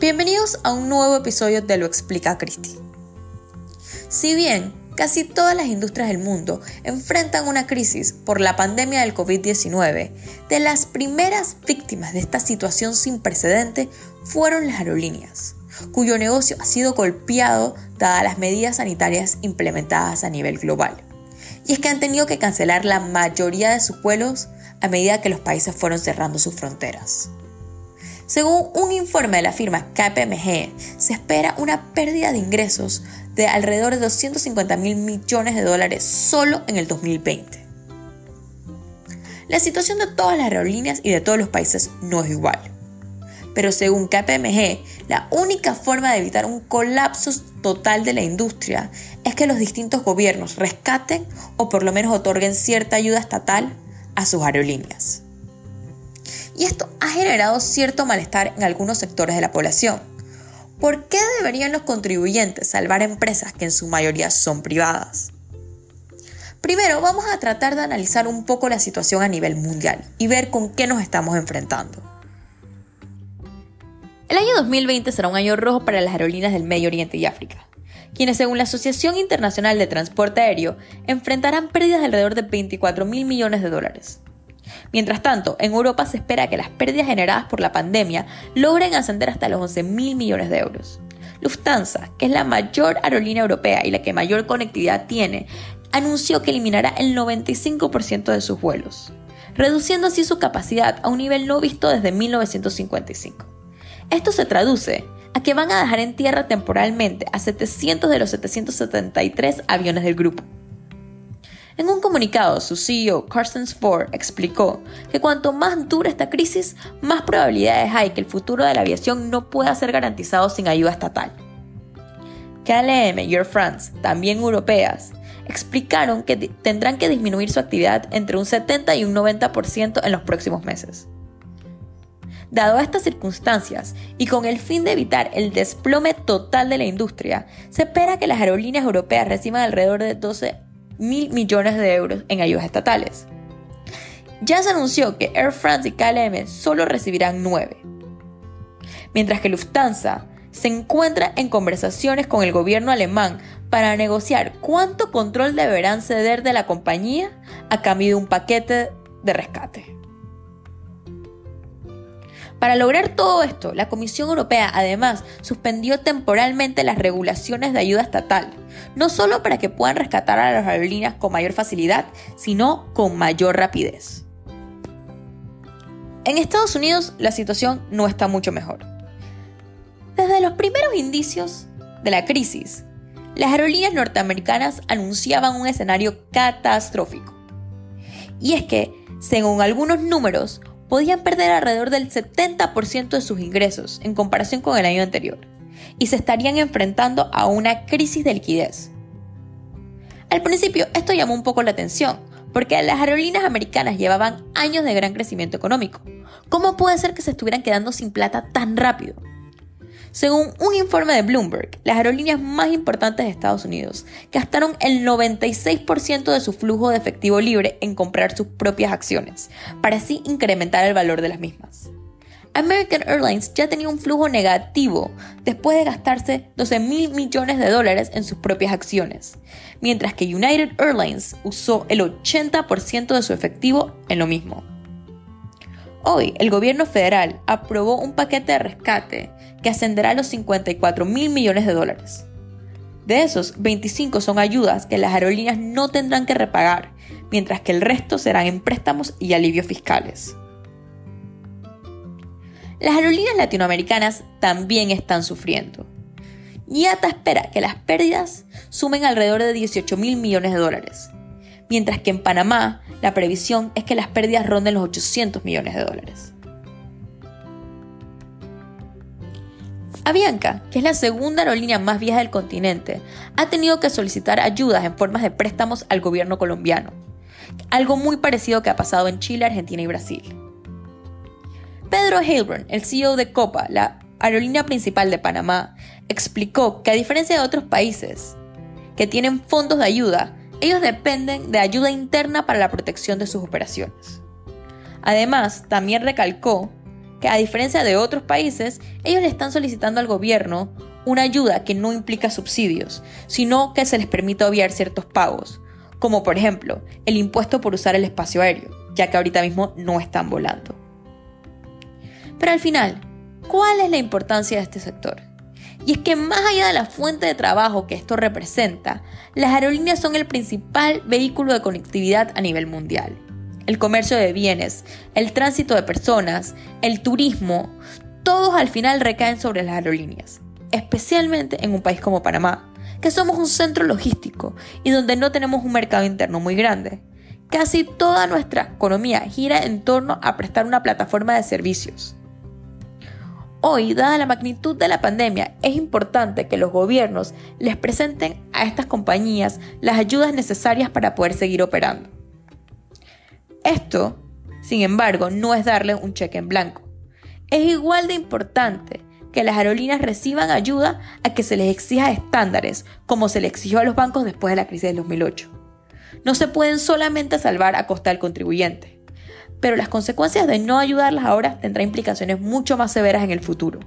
Bienvenidos a un nuevo episodio de Lo Explica Cristi. Si bien casi todas las industrias del mundo enfrentan una crisis por la pandemia del COVID-19, de las primeras víctimas de esta situación sin precedente fueron las aerolíneas, cuyo negocio ha sido golpeado dadas las medidas sanitarias implementadas a nivel global. Y es que han tenido que cancelar la mayoría de sus vuelos a medida que los países fueron cerrando sus fronteras. Según un informe de la firma KPMG, se espera una pérdida de ingresos de alrededor de 250 mil millones de dólares solo en el 2020. La situación de todas las aerolíneas y de todos los países no es igual. Pero según KPMG, la única forma de evitar un colapso total de la industria es que los distintos gobiernos rescaten o por lo menos otorguen cierta ayuda estatal a sus aerolíneas y esto ha generado cierto malestar en algunos sectores de la población. ¿Por qué deberían los contribuyentes salvar empresas que en su mayoría son privadas? Primero, vamos a tratar de analizar un poco la situación a nivel mundial y ver con qué nos estamos enfrentando. El año 2020 será un año rojo para las aerolíneas del Medio Oriente y África, quienes según la Asociación Internacional de Transporte Aéreo enfrentarán pérdidas de alrededor de 24 mil millones de dólares. Mientras tanto, en Europa se espera que las pérdidas generadas por la pandemia logren ascender hasta los 11 mil millones de euros. Lufthansa, que es la mayor aerolínea europea y la que mayor conectividad tiene, anunció que eliminará el 95% de sus vuelos, reduciendo así su capacidad a un nivel no visto desde 1955. Esto se traduce a que van a dejar en tierra temporalmente a 700 de los 773 aviones del grupo. En un comunicado, su CEO, Carsten Spohr, explicó que cuanto más dura esta crisis, más probabilidades hay que el futuro de la aviación no pueda ser garantizado sin ayuda estatal. KLM y Air France, también europeas, explicaron que tendrán que disminuir su actividad entre un 70 y un 90% en los próximos meses. Dado estas circunstancias y con el fin de evitar el desplome total de la industria, se espera que las aerolíneas europeas reciban alrededor de 12 mil millones de euros en ayudas estatales. Ya se anunció que Air France y KLM solo recibirán 9, mientras que Lufthansa se encuentra en conversaciones con el gobierno alemán para negociar cuánto control deberán ceder de la compañía a cambio de un paquete de rescate. Para lograr todo esto, la Comisión Europea además suspendió temporalmente las regulaciones de ayuda estatal, no solo para que puedan rescatar a las aerolíneas con mayor facilidad, sino con mayor rapidez. En Estados Unidos la situación no está mucho mejor. Desde los primeros indicios de la crisis, las aerolíneas norteamericanas anunciaban un escenario catastrófico. Y es que, según algunos números, podían perder alrededor del 70% de sus ingresos en comparación con el año anterior y se estarían enfrentando a una crisis de liquidez. Al principio esto llamó un poco la atención, porque las aerolíneas americanas llevaban años de gran crecimiento económico. ¿Cómo puede ser que se estuvieran quedando sin plata tan rápido? Según un informe de Bloomberg, las aerolíneas más importantes de Estados Unidos gastaron el 96% de su flujo de efectivo libre en comprar sus propias acciones, para así incrementar el valor de las mismas. American Airlines ya tenía un flujo negativo después de gastarse 12 mil millones de dólares en sus propias acciones, mientras que United Airlines usó el 80% de su efectivo en lo mismo. Hoy, el gobierno federal aprobó un paquete de rescate que ascenderá a los 54 mil millones de dólares. De esos, 25 son ayudas que las aerolíneas no tendrán que repagar, mientras que el resto serán en préstamos y alivios fiscales. Las aerolíneas latinoamericanas también están sufriendo. IATA espera que las pérdidas sumen alrededor de 18 mil millones de dólares, mientras que en Panamá la previsión es que las pérdidas ronden los 800 millones de dólares. Avianca, que es la segunda aerolínea más vieja del continente, ha tenido que solicitar ayudas en formas de préstamos al gobierno colombiano, algo muy parecido que ha pasado en Chile, Argentina y Brasil. Pedro Heilbron, el CEO de Copa, la aerolínea principal de Panamá, explicó que a diferencia de otros países que tienen fondos de ayuda, ellos dependen de ayuda interna para la protección de sus operaciones. Además, también recalcó que a diferencia de otros países, ellos le están solicitando al gobierno una ayuda que no implica subsidios, sino que se les permita obviar ciertos pagos, como por ejemplo el impuesto por usar el espacio aéreo, ya que ahorita mismo no están volando. Pero al final, ¿cuál es la importancia de este sector? Y es que más allá de la fuente de trabajo que esto representa, las aerolíneas son el principal vehículo de conectividad a nivel mundial. El comercio de bienes, el tránsito de personas, el turismo, todos al final recaen sobre las aerolíneas, especialmente en un país como Panamá, que somos un centro logístico y donde no tenemos un mercado interno muy grande. Casi toda nuestra economía gira en torno a prestar una plataforma de servicios. Hoy, dada la magnitud de la pandemia, es importante que los gobiernos les presenten a estas compañías las ayudas necesarias para poder seguir operando. Esto, sin embargo, no es darle un cheque en blanco. Es igual de importante que las aerolíneas reciban ayuda a que se les exija estándares, como se le exigió a los bancos después de la crisis del 2008. No se pueden solamente salvar a costa del contribuyente pero las consecuencias de no ayudarlas ahora tendrán implicaciones mucho más severas en el futuro.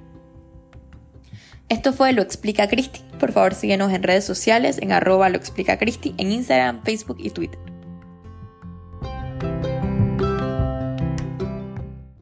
Esto fue Lo Explica Cristi. Por favor síguenos en redes sociales en arroba lo explica en Instagram, Facebook y Twitter.